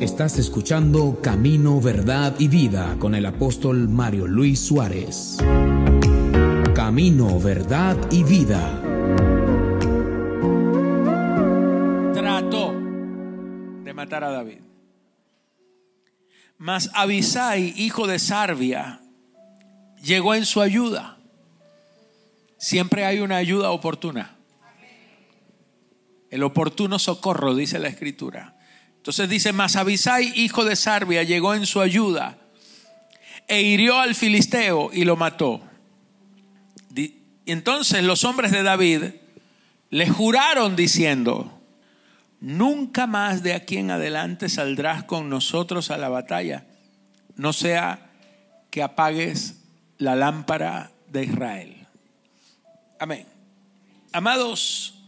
Estás escuchando Camino, Verdad y Vida con el apóstol Mario Luis Suárez. Camino, Verdad y Vida. Trató de matar a David. Mas Abisai, hijo de Sarbia, llegó en su ayuda. Siempre hay una ayuda oportuna. El oportuno socorro, dice la escritura. Entonces dice, mas Abisai, hijo de Sarbia, llegó en su ayuda e hirió al filisteo y lo mató. Entonces los hombres de David le juraron diciendo, nunca más de aquí en adelante saldrás con nosotros a la batalla, no sea que apagues la lámpara de Israel. Amén. Amados,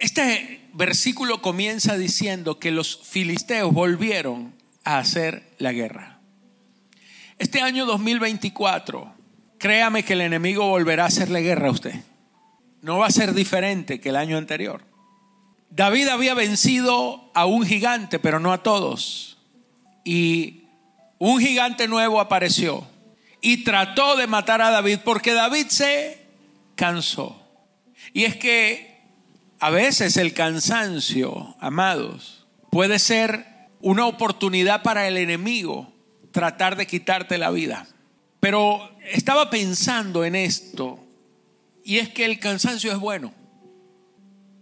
este versículo comienza diciendo que los filisteos volvieron a hacer la guerra. Este año 2024, créame que el enemigo volverá a hacerle guerra a usted. No va a ser diferente que el año anterior. David había vencido a un gigante, pero no a todos. Y un gigante nuevo apareció y trató de matar a David porque David se cansó. Y es que a veces el cansancio, amados, puede ser una oportunidad para el enemigo tratar de quitarte la vida. Pero estaba pensando en esto y es que el cansancio es bueno.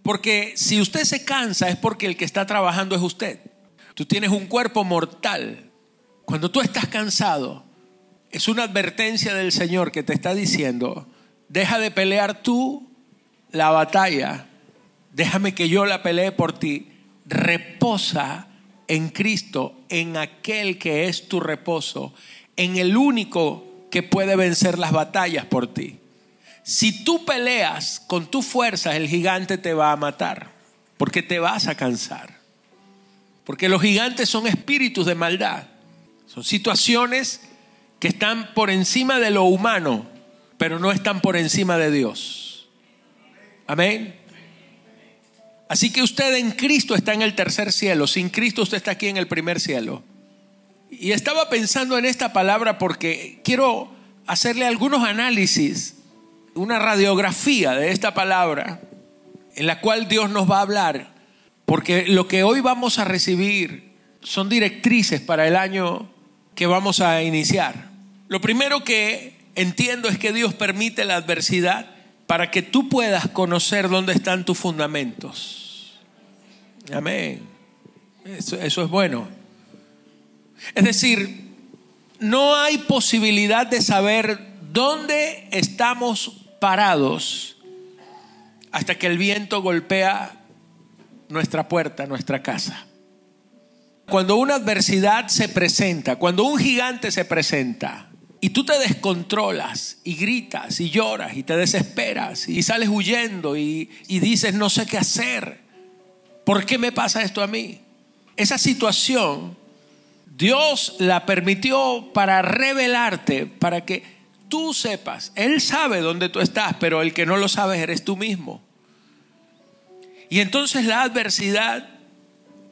Porque si usted se cansa es porque el que está trabajando es usted. Tú tienes un cuerpo mortal. Cuando tú estás cansado, es una advertencia del Señor que te está diciendo, deja de pelear tú la batalla déjame que yo la pelee por ti, reposa en Cristo, en aquel que es tu reposo, en el único que puede vencer las batallas por ti. Si tú peleas con tu fuerza, el gigante te va a matar, porque te vas a cansar. Porque los gigantes son espíritus de maldad, son situaciones que están por encima de lo humano, pero no están por encima de Dios. Amén. Así que usted en Cristo está en el tercer cielo, sin Cristo usted está aquí en el primer cielo. Y estaba pensando en esta palabra porque quiero hacerle algunos análisis, una radiografía de esta palabra en la cual Dios nos va a hablar, porque lo que hoy vamos a recibir son directrices para el año que vamos a iniciar. Lo primero que entiendo es que Dios permite la adversidad para que tú puedas conocer dónde están tus fundamentos. Amén. Eso, es bueno. Es decir, no hay posibilidad de saber dónde estamos parados hasta que el viento golpea nuestra puerta, nuestra casa. Cuando una adversidad se presenta, cuando un gigante se presenta, y tú te descontrolas y gritas y lloras y te desesperas y sales huyendo y, y dices no sé qué hacer, ¿Por qué me pasa esto a mí? Esa situación Dios la permitió para revelarte, para que tú sepas. Él sabe dónde tú estás, pero el que no lo sabes eres tú mismo. Y entonces la adversidad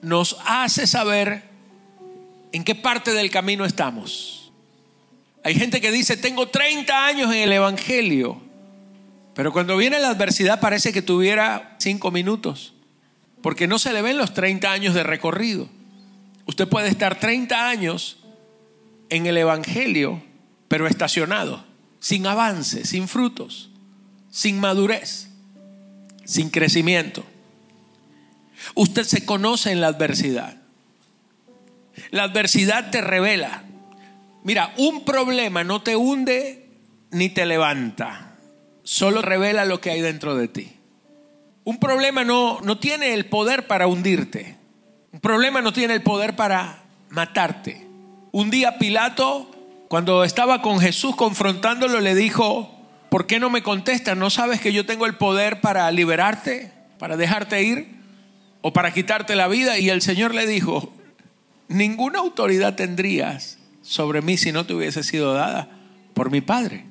nos hace saber en qué parte del camino estamos. Hay gente que dice, tengo 30 años en el Evangelio, pero cuando viene la adversidad parece que tuviera 5 minutos porque no se le ven los 30 años de recorrido. Usted puede estar 30 años en el Evangelio, pero estacionado, sin avance, sin frutos, sin madurez, sin crecimiento. Usted se conoce en la adversidad. La adversidad te revela. Mira, un problema no te hunde ni te levanta, solo revela lo que hay dentro de ti. Un problema no, no tiene el poder para hundirte. Un problema no tiene el poder para matarte. Un día Pilato, cuando estaba con Jesús confrontándolo, le dijo, ¿por qué no me contestas? ¿No sabes que yo tengo el poder para liberarte, para dejarte ir o para quitarte la vida? Y el Señor le dijo, ninguna autoridad tendrías sobre mí si no te hubiese sido dada por mi Padre.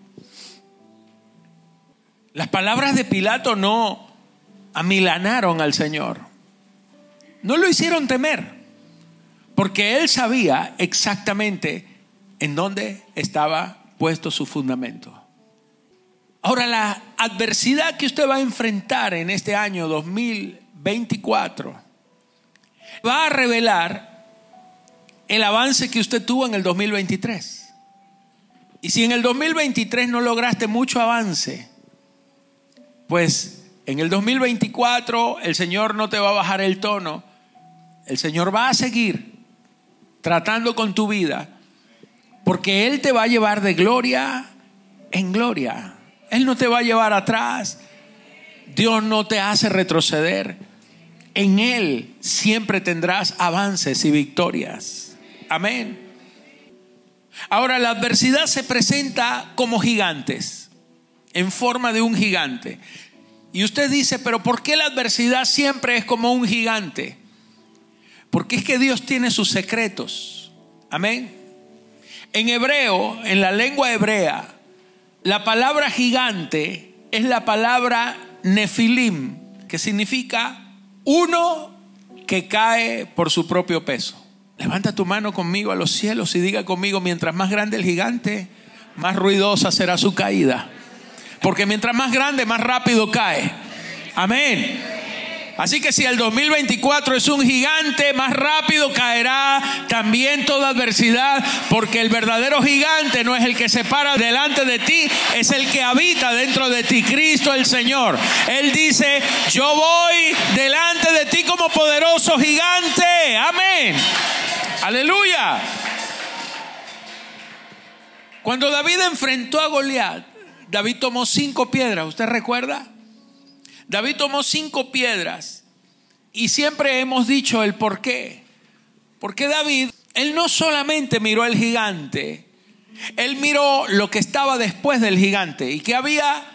Las palabras de Pilato no, amilanaron al Señor. No lo hicieron temer, Porque él sabía exactamente en dónde estaba puesto su fundamento. Ahora, la adversidad que usted va a enfrentar en este año 2024 va a revelar el avance que usted tuvo en el 2023. Y si en el 2023 no lograste mucho avance, pues en el 2024 el Señor no te va a bajar el tono, el Señor va a seguir tratando con tu vida, porque Él te va a llevar de gloria en gloria. Él no te va a llevar atrás. Dios no te hace retroceder. En Él siempre tendrás avances y victorias. Amén. Ahora la adversidad se presenta como gigantes, en forma de un gigante. Y usted dice, pero ¿por qué la adversidad siempre es como un gigante? Porque es que Dios tiene sus secretos. Amén. En hebreo, en la lengua hebrea, la palabra gigante es la palabra nefilim, que significa uno que cae por su propio peso. Levanta tu mano conmigo a los cielos y diga conmigo, mientras más grande el gigante, más ruidosa será su caída. Porque mientras más grande, más rápido cae. Amén. Así que si el 2024 es un gigante, más rápido caerá también toda adversidad, porque el verdadero gigante no es el que se para delante de ti, es el que habita dentro de ti, Cristo el Señor. Él dice, yo voy delante de ti como poderoso gigante. Amén. Aleluya. Cuando David enfrentó a Goliat, David tomó cinco piedras, ¿usted recuerda? David tomó cinco piedras y siempre hemos dicho el por qué. Porque David, él no solamente miró al gigante, él miró lo que estaba después del gigante y que había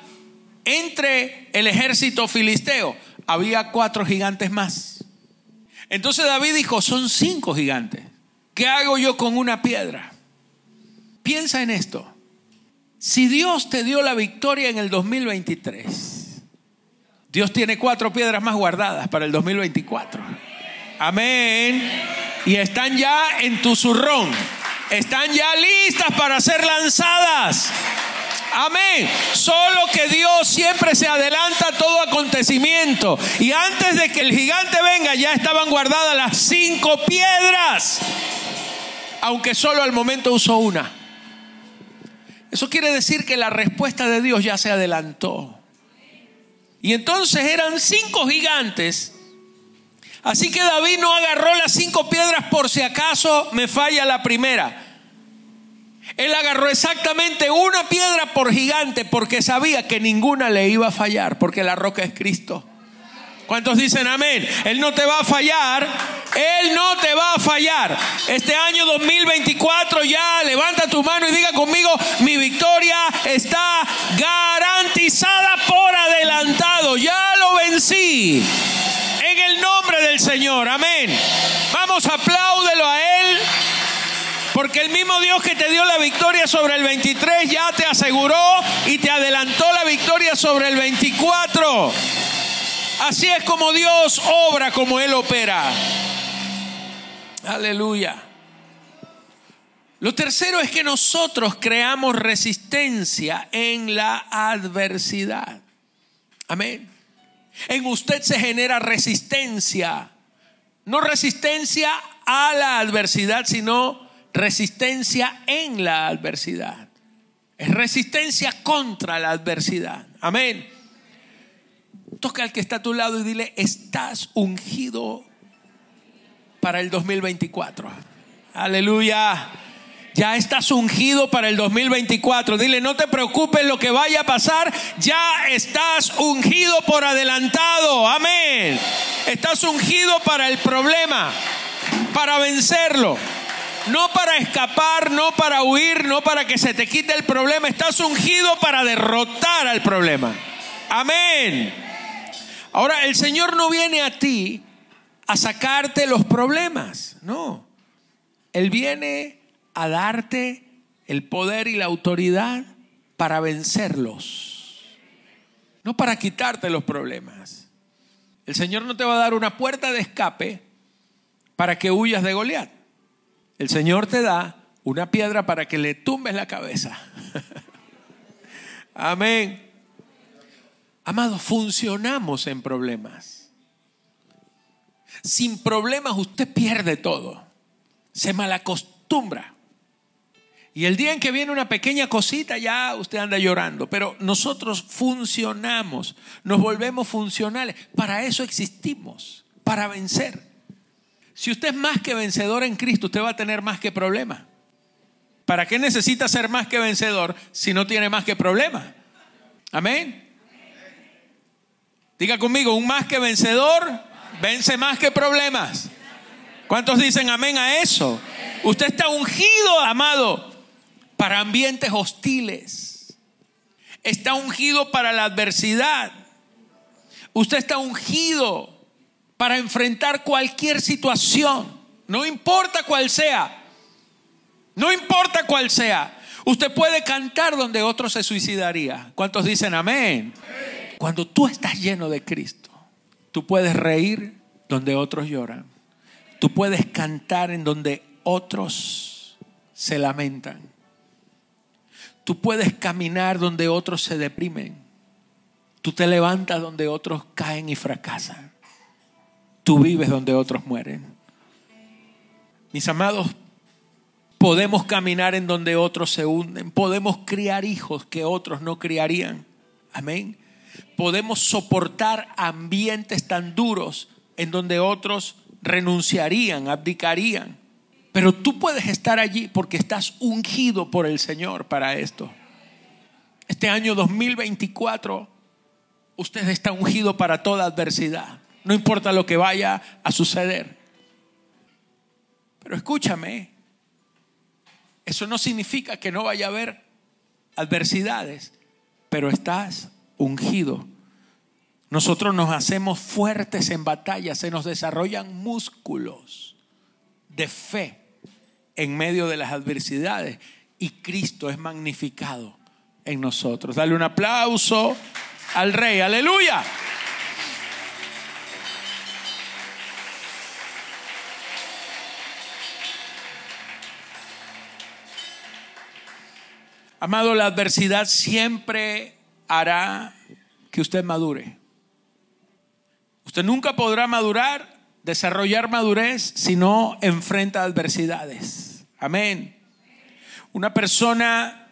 entre el ejército filisteo, había cuatro gigantes más. Entonces David dijo, son cinco gigantes. ¿Qué hago yo con una piedra? Piensa en esto. Si Dios te dio la victoria en el 2023, Dios tiene cuatro piedras más guardadas para el 2024. Amén. Y están ya en tu zurrón. Están ya listas para ser lanzadas. Amén. Solo que Dios siempre se adelanta a todo acontecimiento. Y antes de que el gigante venga, ya estaban guardadas las cinco piedras aunque solo al momento usó una. Eso quiere decir que la respuesta de Dios ya se adelantó. Y entonces eran cinco gigantes. Así que David no agarró las cinco piedras por si acaso me falla la primera. Él agarró exactamente una piedra por gigante porque sabía que ninguna le iba a fallar, porque la roca es Cristo. ¿Cuántos dicen amén? Él no te va a fallar. Él no te va a fallar. Este año 2024 ya levanta tu mano y diga conmigo, mi victoria está garantizada por adelantado. Ya lo vencí. En el nombre del Señor. Amén. Vamos, apláudelo a Él. Porque el mismo Dios que te dio la victoria sobre el 23 ya te aseguró y te adelantó la victoria sobre el 24. Así es como Dios obra, como Él opera. Aleluya. Lo tercero es que nosotros creamos resistencia en la adversidad. Amén. En usted se genera resistencia. No resistencia a la adversidad, sino resistencia en la adversidad. Es resistencia contra la adversidad. Amén. Toca al que está a tu lado y dile, estás ungido para el 2024. Aleluya. Ya estás ungido para el 2024. Dile, no te preocupes lo que vaya a pasar. Ya estás ungido por adelantado. Amén. Estás ungido para el problema, para vencerlo. No para escapar, no para huir, no para que se te quite el problema. Estás ungido para derrotar al problema. Amén. Ahora, el Señor no viene a ti a sacarte los problemas, no. Él viene a darte el poder y la autoridad para vencerlos, no para quitarte los problemas. El Señor no te va a dar una puerta de escape para que huyas de Goliat. el Señor te da una piedra para que le tumbes la cabeza. Amén. Amados, funcionamos en problemas. Sin problemas usted pierde todo. Se malacostumbra. Y el día en que viene una pequeña cosita, ya usted anda llorando. Pero nosotros funcionamos, nos volvemos funcionales. Para eso existimos, para vencer. Si usted es más que vencedor en Cristo, usted va a tener más que problema. ¿Para qué necesita ser más que vencedor si no tiene más que problema? Amén. Diga conmigo, un más que vencedor vence más que problemas. ¿Cuántos dicen amén a eso? Usted está ungido, amado, para ambientes hostiles. Está ungido para la adversidad. Usted está ungido para enfrentar cualquier situación, no importa cuál sea. No importa cuál sea. Usted puede cantar donde otro se suicidaría. ¿Cuántos dicen amén? Cuando tú estás lleno de Cristo, tú puedes reír donde otros lloran. Tú puedes cantar en donde otros se lamentan. Tú puedes caminar donde otros se deprimen. Tú te levantas donde otros caen y fracasan. Tú vives donde otros mueren. Mis amados, podemos caminar en donde otros se hunden. Podemos criar hijos que otros no criarían. Amén. Podemos soportar ambientes tan duros en donde otros renunciarían, abdicarían. Pero tú puedes estar allí porque estás ungido por el Señor para esto. Este año 2024, usted está ungido para toda adversidad. No importa lo que vaya a suceder. Pero escúchame, eso no significa que no vaya a haber adversidades, pero estás ungido. Nosotros nos hacemos fuertes en batalla, se nos desarrollan músculos de fe en medio de las adversidades y Cristo es magnificado en nosotros. Dale un aplauso al Rey, aleluya. Amado, la adversidad siempre hará que usted madure. Usted nunca podrá madurar desarrollar madurez si no enfrenta adversidades. Amén. Una persona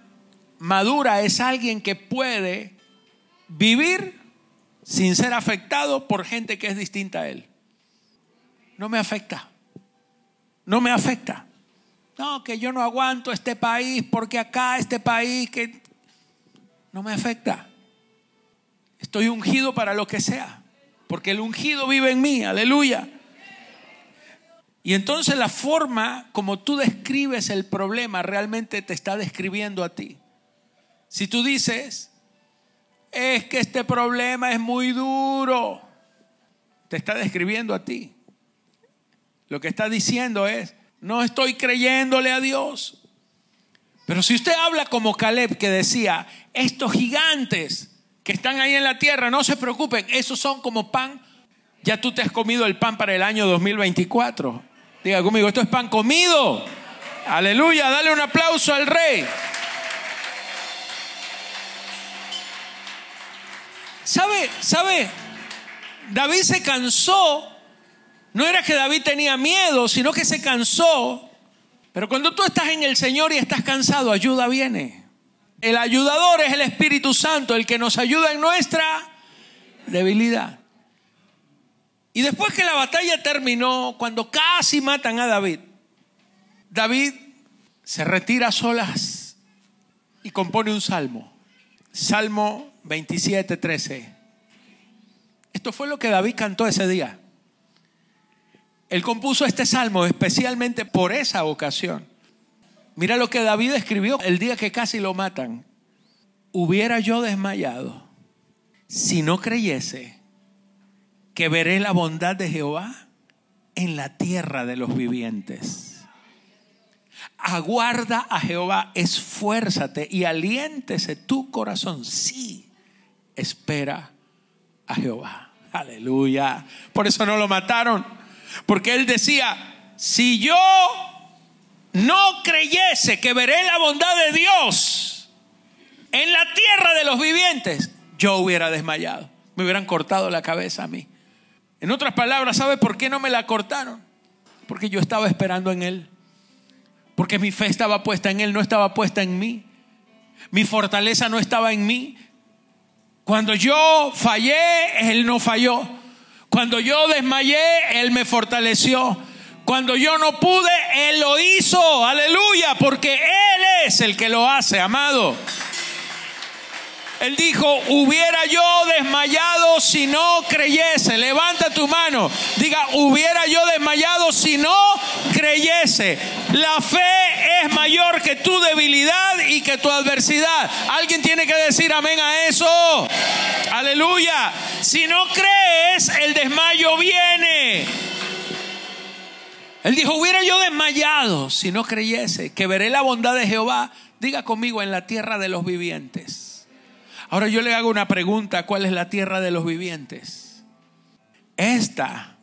madura es alguien que puede vivir sin ser afectado por gente que es distinta a él. No me afecta. No me afecta. No, que yo no aguanto este país porque acá este país que no me afecta. Estoy ungido para lo que sea, porque el ungido vive en mí. Aleluya. Y entonces la forma como tú describes el problema realmente te está describiendo a ti. Si tú dices, es que este problema es muy duro, te está describiendo a ti. Lo que está diciendo es, no estoy creyéndole a Dios. Pero si usted habla como Caleb que decía, estos gigantes que están ahí en la tierra, no se preocupen, esos son como pan, ya tú te has comido el pan para el año 2024. Diga conmigo, esto es pan comido. Aleluya, dale un aplauso al rey. ¿Sabe? ¿Sabe? David se cansó. No era que David tenía miedo, sino que se cansó. Pero cuando tú estás en el Señor y estás cansado, ayuda viene. El ayudador es el Espíritu Santo, el que nos ayuda en nuestra debilidad. Y después que la batalla terminó, cuando casi matan a David, David se retira a solas y compone un salmo. Salmo 27, 13. Esto fue lo que David cantó ese día. Él compuso este salmo especialmente por esa ocasión. Mira lo que David escribió el día que casi lo matan. Hubiera yo desmayado si no creyese que veré la bondad de Jehová en la tierra de los vivientes. Aguarda a Jehová, esfuérzate y aliéntese tu corazón. Sí, espera a Jehová. Aleluya. Por eso no lo mataron. Porque él decía, si yo no creyese que veré la bondad de Dios en la tierra de los vivientes, yo hubiera desmayado. Me hubieran cortado la cabeza a mí. En otras palabras, ¿sabe por qué no me la cortaron? Porque yo estaba esperando en Él. Porque mi fe estaba puesta en Él, no estaba puesta en mí. Mi fortaleza no estaba en mí. Cuando yo fallé, Él no falló. Cuando yo desmayé, Él me fortaleció. Cuando yo no pude, Él lo hizo. Aleluya, porque Él es el que lo hace, amado. Él dijo, hubiera yo desmayado si no creyese. Levanta tu mano. Diga, hubiera yo desmayado si no creyese. La fe es mayor que tu debilidad y que tu adversidad. Alguien tiene que decir amén a eso. Aleluya. Si no crees, el desmayo viene. Él dijo, hubiera yo desmayado si no creyese que veré la bondad de Jehová. Diga conmigo en la tierra de los vivientes. Ahora yo le hago una pregunta, ¿cuál es la tierra de los vivientes? Esta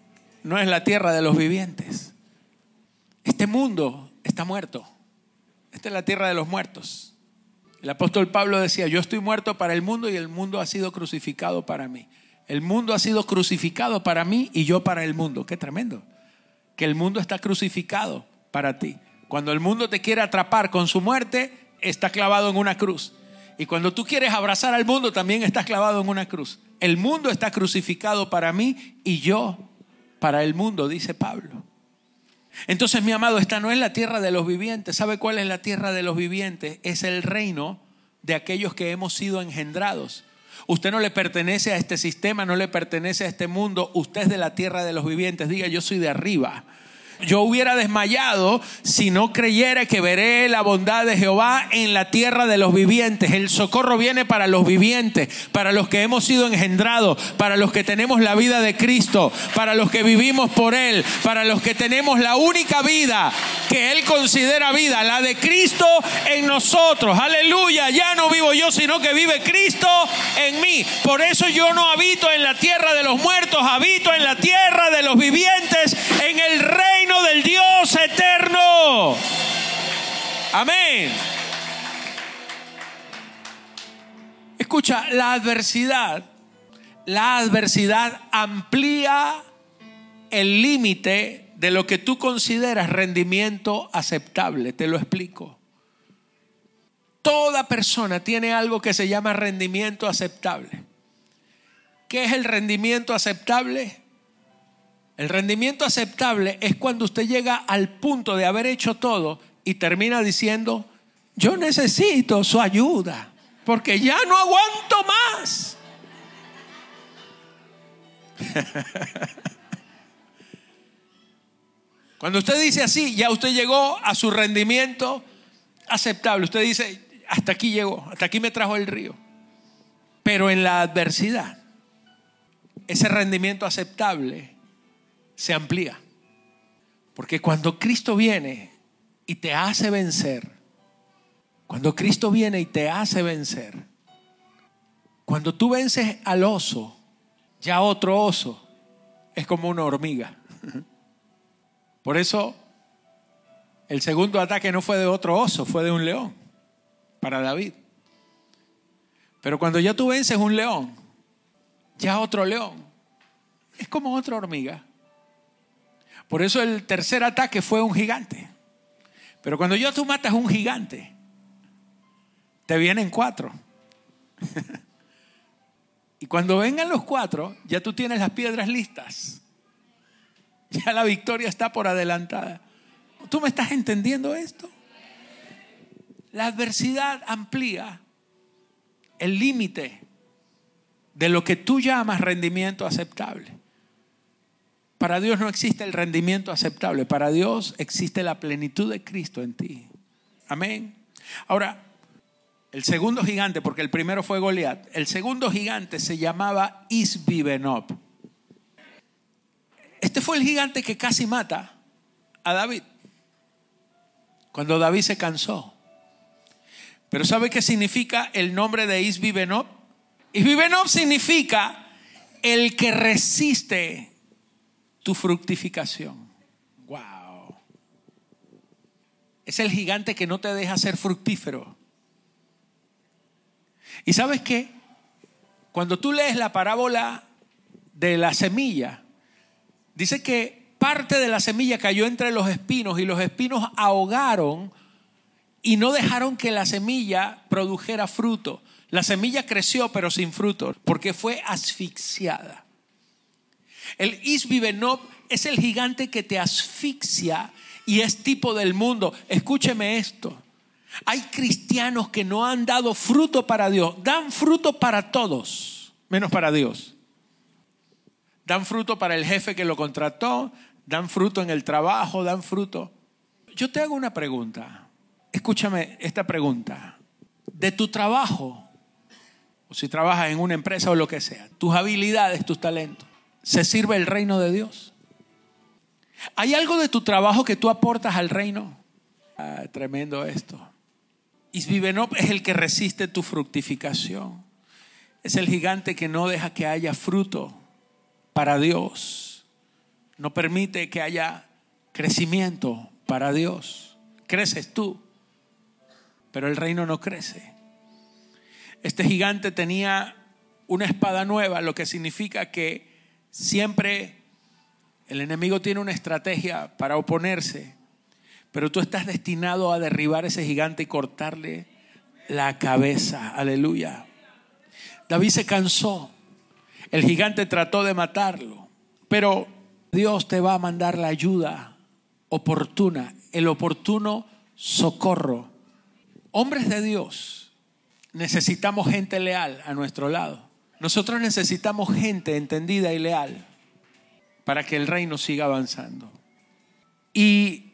no es la tierra de los vivientes. Este mundo está muerto. Esta es la tierra de los muertos. El apóstol Pablo decía, yo estoy muerto para el mundo y el mundo ha sido crucificado para mí. El mundo ha sido crucificado para mí y yo para el mundo. Qué tremendo. Que el mundo está crucificado para ti. Cuando el mundo te quiere atrapar con su muerte, está clavado en una cruz. Y cuando tú quieres abrazar al mundo, también estás clavado en una cruz. El mundo está crucificado para mí y yo para el mundo, dice Pablo. Entonces, mi amado, esta no es la tierra de los vivientes. ¿Sabe cuál es la tierra de los vivientes? Es el reino de aquellos que hemos sido engendrados. Usted no le pertenece a este sistema, no le pertenece a este mundo. Usted es de la tierra de los vivientes. Diga, yo soy de arriba yo hubiera desmayado si no creyera que veré la bondad de Jehová en la tierra de los vivientes. El socorro viene para los vivientes, para los que hemos sido engendrados, para los que tenemos la vida de Cristo, para los que vivimos por Él, para los que tenemos la única vida que Él considera vida, la de Cristo en nosotros. Aleluya, ya no vivo yo, sino que vive Cristo en mí. Por eso yo no habito en la tierra de los muertos, habito en la tierra de los vivientes, en el reino del Dios eterno. Amén. Escucha, la adversidad, la adversidad amplía el límite de lo que tú consideras rendimiento aceptable. Te lo explico. Toda persona tiene algo que se llama rendimiento aceptable. ¿Qué es el rendimiento aceptable? El rendimiento aceptable es cuando usted llega al punto de haber hecho todo y termina diciendo, yo necesito su ayuda, porque ya no aguanto más. Cuando usted dice así, ya usted llegó a su rendimiento aceptable. Usted dice, hasta aquí llegó, hasta aquí me trajo el río. Pero en la adversidad, ese rendimiento aceptable se amplía. Porque cuando Cristo viene y te hace vencer, cuando Cristo viene y te hace vencer, cuando tú vences al oso, ya otro oso es como una hormiga. Por eso el segundo ataque no fue de otro oso, fue de un león para David. Pero cuando ya tú vences un león, ya otro león, es como otra hormiga. Por eso el tercer ataque fue un gigante. Pero cuando yo tú matas un gigante, te vienen cuatro. y cuando vengan los cuatro, ya tú tienes las piedras listas. Ya la victoria está por adelantada. ¿Tú me estás entendiendo esto? La adversidad amplía el límite de lo que tú llamas rendimiento aceptable. Para Dios no existe el rendimiento aceptable, para Dios existe la plenitud de Cristo en ti. Amén. Ahora, el segundo gigante, porque el primero fue Goliat, el segundo gigante se llamaba Isbibenob. Este fue el gigante que casi mata a David. Cuando David se cansó. Pero ¿sabe qué significa el nombre de Isbibenob? Isbibenob significa el que resiste tu fructificación. Wow. es el gigante que no te deja ser fructífero. ¿Y sabes qué? Cuando tú lees la parábola de la semilla, dice que parte de la semilla cayó entre los espinos y los espinos ahogaron y no dejaron que la semilla produjera fruto. La semilla creció pero sin fruto porque fue asfixiada. El Isbibenob es el gigante que te asfixia y es tipo del mundo. Escúcheme esto. Hay cristianos que no han dado fruto para Dios. Dan fruto para todos, menos para Dios. Dan fruto para el jefe que lo contrató, dan fruto en el trabajo, dan fruto. Yo te hago una pregunta. Escúchame esta pregunta. De tu trabajo, o si trabajas en una empresa o lo que sea, tus habilidades, tus talentos, ¿se sirve el reino de Dios? ¿Hay algo de tu trabajo que tú aportas al reino? Ah, tremendo esto. Isbibenop es el que resiste tu fructificación. Es el gigante que no deja que haya fruto para Dios. No permite que haya crecimiento para Dios. Creces tú, pero el reino no crece. Este gigante tenía una espada nueva, lo que significa que siempre el enemigo tiene una estrategia para oponerse, pero tú estás destinado a derribar ese gigante y cortarle la cabeza. Aleluya. David se cansó. El gigante trató de matarlo, pero Dios te va a mandar la ayuda oportuna, el oportuno socorro. Hombres de Dios, necesitamos gente leal a nuestro lado. Nosotros necesitamos gente entendida y leal para que el reino siga avanzando. Y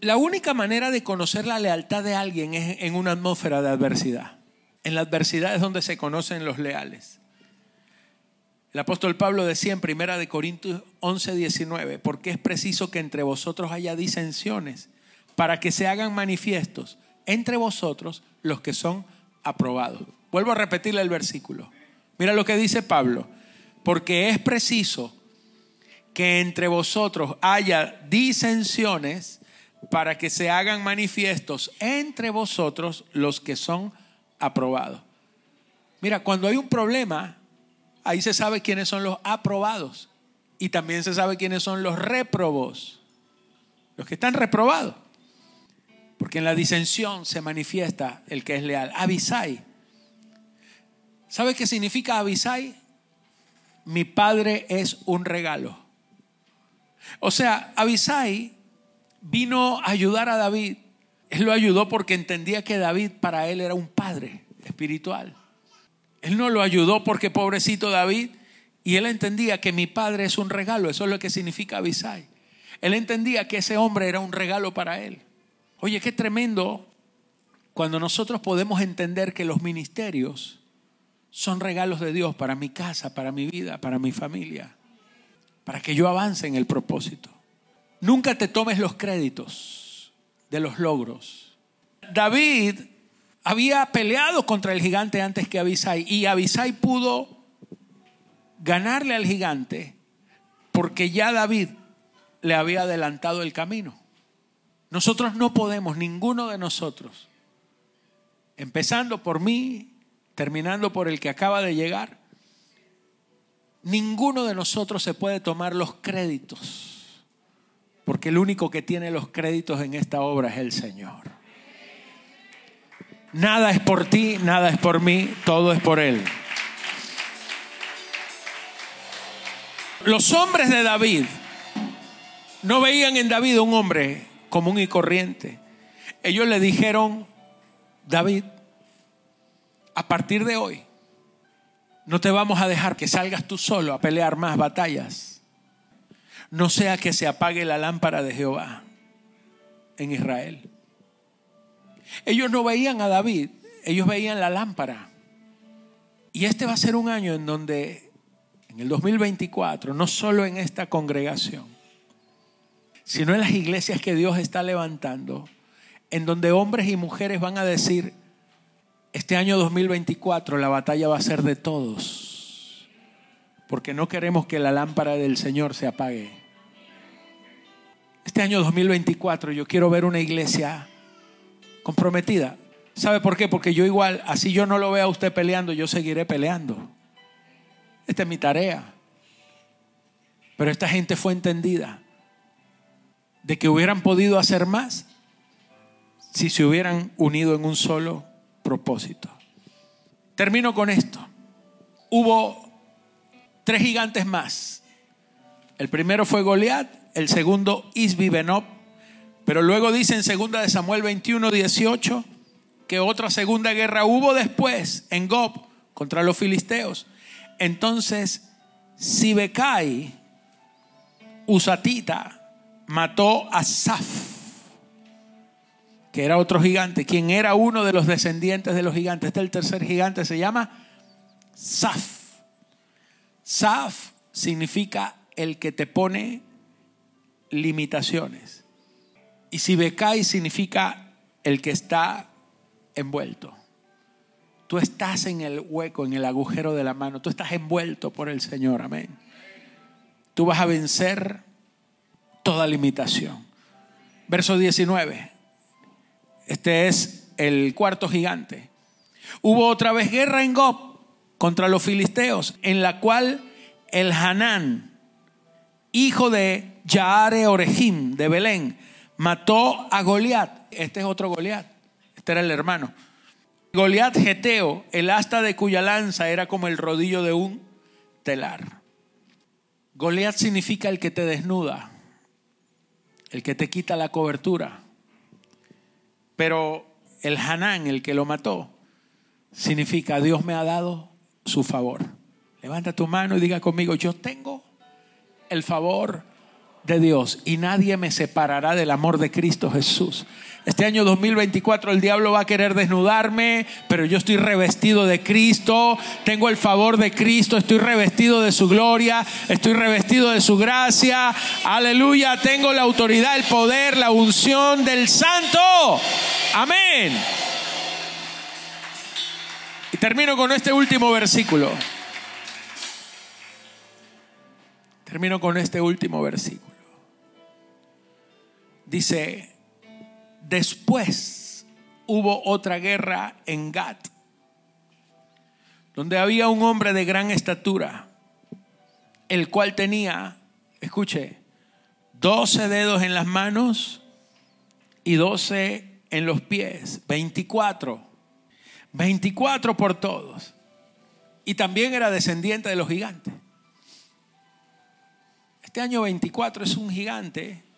la única manera de conocer la lealtad de alguien es en una atmósfera de adversidad. En la adversidad es donde se conocen los leales. El apóstol Pablo decía en primera de Corintios 11, 19, porque es preciso que entre vosotros haya disensiones para que se hagan manifiestos entre vosotros los que son aprobados. Vuelvo a repetirle el versículo. Mira lo que dice Pablo, porque es preciso que entre vosotros haya disensiones para que se hagan manifiestos entre vosotros los que son aprobados. Mira, cuando hay un problema, ahí se sabe quiénes son los aprobados y también se sabe quiénes son los reprobos, los que están reprobados. Porque en la disensión se manifiesta el que es leal. Abisai. ¿Sabe qué significa Abisai? Mi padre es un regalo. O sea, Abisai vino a ayudar a David. Él lo ayudó porque entendía que David para él era un padre espiritual. Él no lo ayudó porque pobrecito David, y él entendía que mi padre es un regalo, eso es lo que significa Abisai. Él entendía que ese hombre era un regalo para él. Oye, qué tremendo cuando nosotros podemos entender que los ministerios son regalos de Dios para mi casa, para mi vida, para mi familia para que yo avance en el propósito. Nunca te tomes los créditos de los logros. David había peleado contra el gigante antes que Abisai y Abisai pudo ganarle al gigante porque ya David le había adelantado el camino. Nosotros no podemos, ninguno de nosotros, empezando por mí, terminando por el que acaba de llegar, Ninguno de nosotros se puede tomar los créditos, porque el único que tiene los créditos en esta obra es el Señor. Nada es por ti, nada es por mí, todo es por Él. Los hombres de David no veían en David un hombre común y corriente. Ellos le dijeron, David, a partir de hoy, no te vamos a dejar que salgas tú solo a pelear más batallas. No sea que se apague la lámpara de Jehová en Israel. Ellos no veían a David, ellos veían la lámpara. Y este va a ser un año en donde, en el 2024, no solo en esta congregación, sino en las iglesias que Dios está levantando, en donde hombres y mujeres van a decir, este año 2024 la batalla va a ser de todos, porque no queremos que la lámpara del Señor se apague. Este año 2024 yo quiero ver una iglesia comprometida. ¿Sabe por qué? Porque yo igual, así yo no lo vea a usted peleando, yo seguiré peleando. Esta es mi tarea. Pero esta gente fue entendida de que hubieran podido hacer más si se hubieran unido en un solo propósito. Termino con esto. Hubo tres gigantes más. El primero fue Goliat, el segundo Isbi Benob, pero luego dice en segunda de Samuel 21, 18 que otra segunda guerra hubo después en Gob contra los filisteos. Entonces, Sibecai, Usatita, mató a Saf, que era otro gigante, quien era uno de los descendientes de los gigantes. Este el tercer gigante, se llama Saf. Saf significa el que te pone limitaciones. Y Sibecai significa el que está envuelto. Tú estás en el hueco, en el agujero de la mano. Tú estás envuelto por el Señor. Amén. Tú vas a vencer toda limitación. Verso 19. Este es el cuarto gigante. Hubo otra vez guerra en Gob contra los filisteos, en la cual el Hanán, hijo de Yaare Orejim de Belén, mató a Goliat. Este es otro Goliat. Este era el hermano. Goliat Geteo, el asta de cuya lanza era como el rodillo de un telar. Goliat significa el que te desnuda, el que te quita la cobertura. Pero el Hanán, el que lo mató, significa Dios me ha dado su favor. Levanta tu mano y diga conmigo, yo tengo el favor de Dios y nadie me separará del amor de Cristo Jesús. Este año 2024 el diablo va a querer desnudarme, pero yo estoy revestido de Cristo, tengo el favor de Cristo, estoy revestido de su gloria, estoy revestido de su gracia. Aleluya, tengo la autoridad, el poder, la unción del Santo. Amén. Y termino con este último versículo. Termino con este último versículo. Dice, Después hubo otra guerra en Gat, donde había un hombre de gran estatura, el cual tenía, escuche, doce dedos en las manos y doce en los pies, veinticuatro, veinticuatro por todos. Y también era descendiente de los gigantes. Este año 24 es un gigante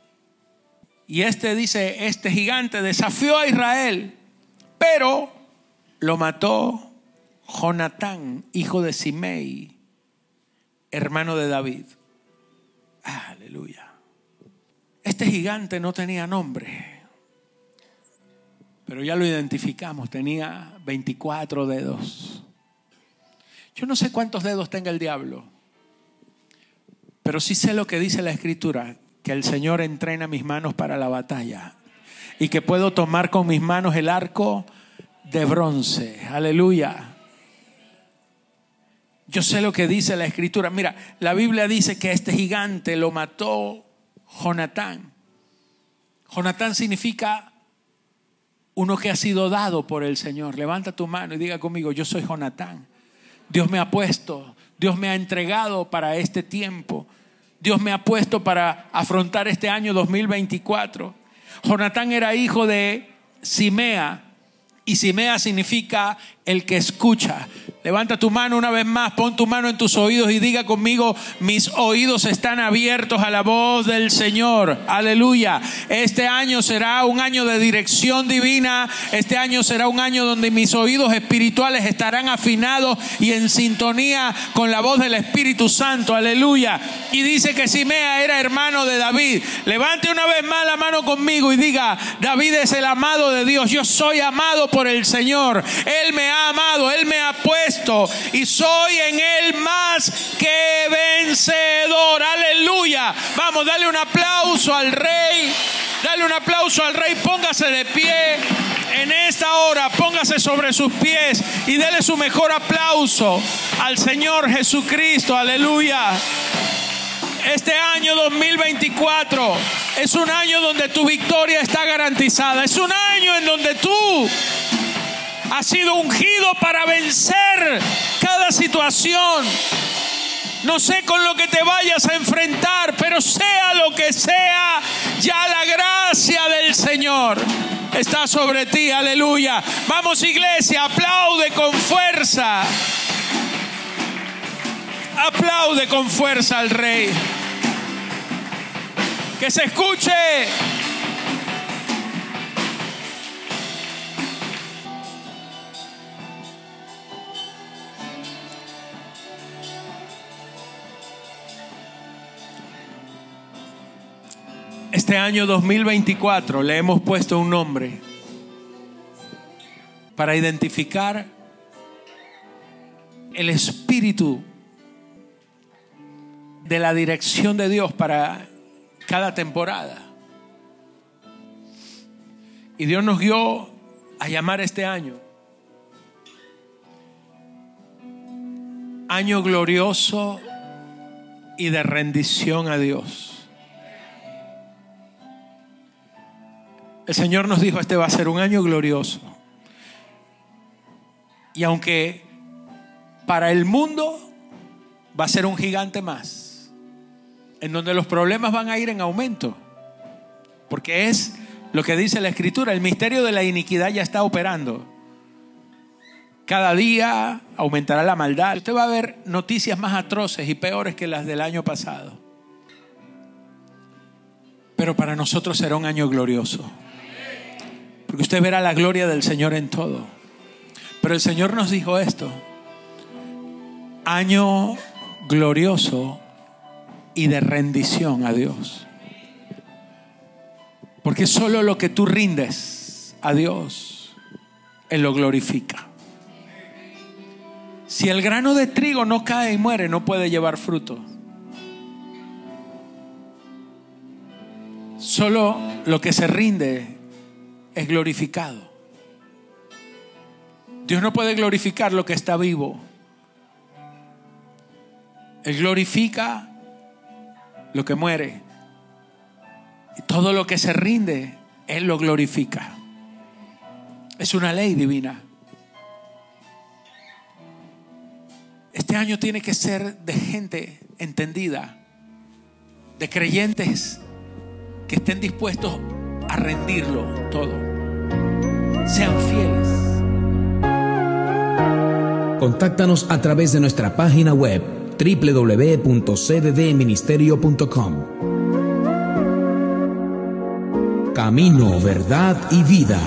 y este dice, este gigante desafió a Israel, pero lo mató Jonatán, hijo de Simei, hermano de David. Aleluya. Este gigante no tenía nombre, pero ya lo identificamos, tenía 24 dedos. Yo no sé cuántos dedos tenga el diablo, pero sí sé lo que dice la escritura, que el Señor entrena mis manos para la batalla y que puedo tomar con mis manos el arco de bronce. Aleluya. Yo sé lo que dice la escritura. Mira, la Biblia dice que este gigante lo mató Jonatán. Jonatán significa uno que ha sido dado por el Señor. Levanta tu mano y diga conmigo, yo soy Jonatán. Dios me ha puesto, Dios me ha entregado para este tiempo. Dios me ha puesto para afrontar este año 2024. Jonatán era hijo de Simea y Simea significa el que escucha. Levanta tu mano una vez más, pon tu mano en tus oídos y diga conmigo, mis oídos están abiertos a la voz del Señor. Aleluya. Este año será un año de dirección divina. Este año será un año donde mis oídos espirituales estarán afinados y en sintonía con la voz del Espíritu Santo. Aleluya. Y dice que Simea era hermano de David. Levante una vez más la mano conmigo y diga, David es el amado de Dios. Yo soy amado por el Señor. Él me ha amado, Él me ha puesto y soy en Él más que vencedor. Aleluya. Vamos, dale un aplauso al Rey. Dale un aplauso al Rey. Póngase de pie en esta hora. Póngase sobre sus pies y dele su mejor aplauso al Señor Jesucristo. Aleluya. Este año 2024 es un año donde tu victoria está garantizada. Es un año en donde tú has sido ungido para vencer cada situación. No sé con lo que te vayas a enfrentar, pero sea lo que sea, ya la gracia del Señor está sobre ti. Aleluya. Vamos iglesia, aplaude con fuerza. Aplaude con fuerza al Rey. Que se escuche. Este año 2024 le hemos puesto un nombre para identificar el espíritu de la dirección de Dios para cada temporada. Y Dios nos guió a llamar este año año glorioso y de rendición a Dios. El Señor nos dijo, este va a ser un año glorioso. Y aunque para el mundo va a ser un gigante más, en donde los problemas van a ir en aumento, porque es lo que dice la Escritura, el misterio de la iniquidad ya está operando. Cada día aumentará la maldad. Usted va a ver noticias más atroces y peores que las del año pasado. Pero para nosotros será un año glorioso. Porque usted verá la gloria del Señor en todo. Pero el Señor nos dijo esto. Año glorioso y de rendición a Dios. Porque solo lo que tú rindes a Dios, Él lo glorifica. Si el grano de trigo no cae y muere, no puede llevar fruto. Solo lo que se rinde es glorificado. Dios no puede glorificar lo que está vivo. Él glorifica lo que muere. Y todo lo que se rinde, Él lo glorifica. Es una ley divina. Este año tiene que ser de gente entendida, de creyentes que estén dispuestos a rendirlo todo. Sean fieles. Contáctanos a través de nuestra página web www.cddministerio.com. Camino, verdad y vida.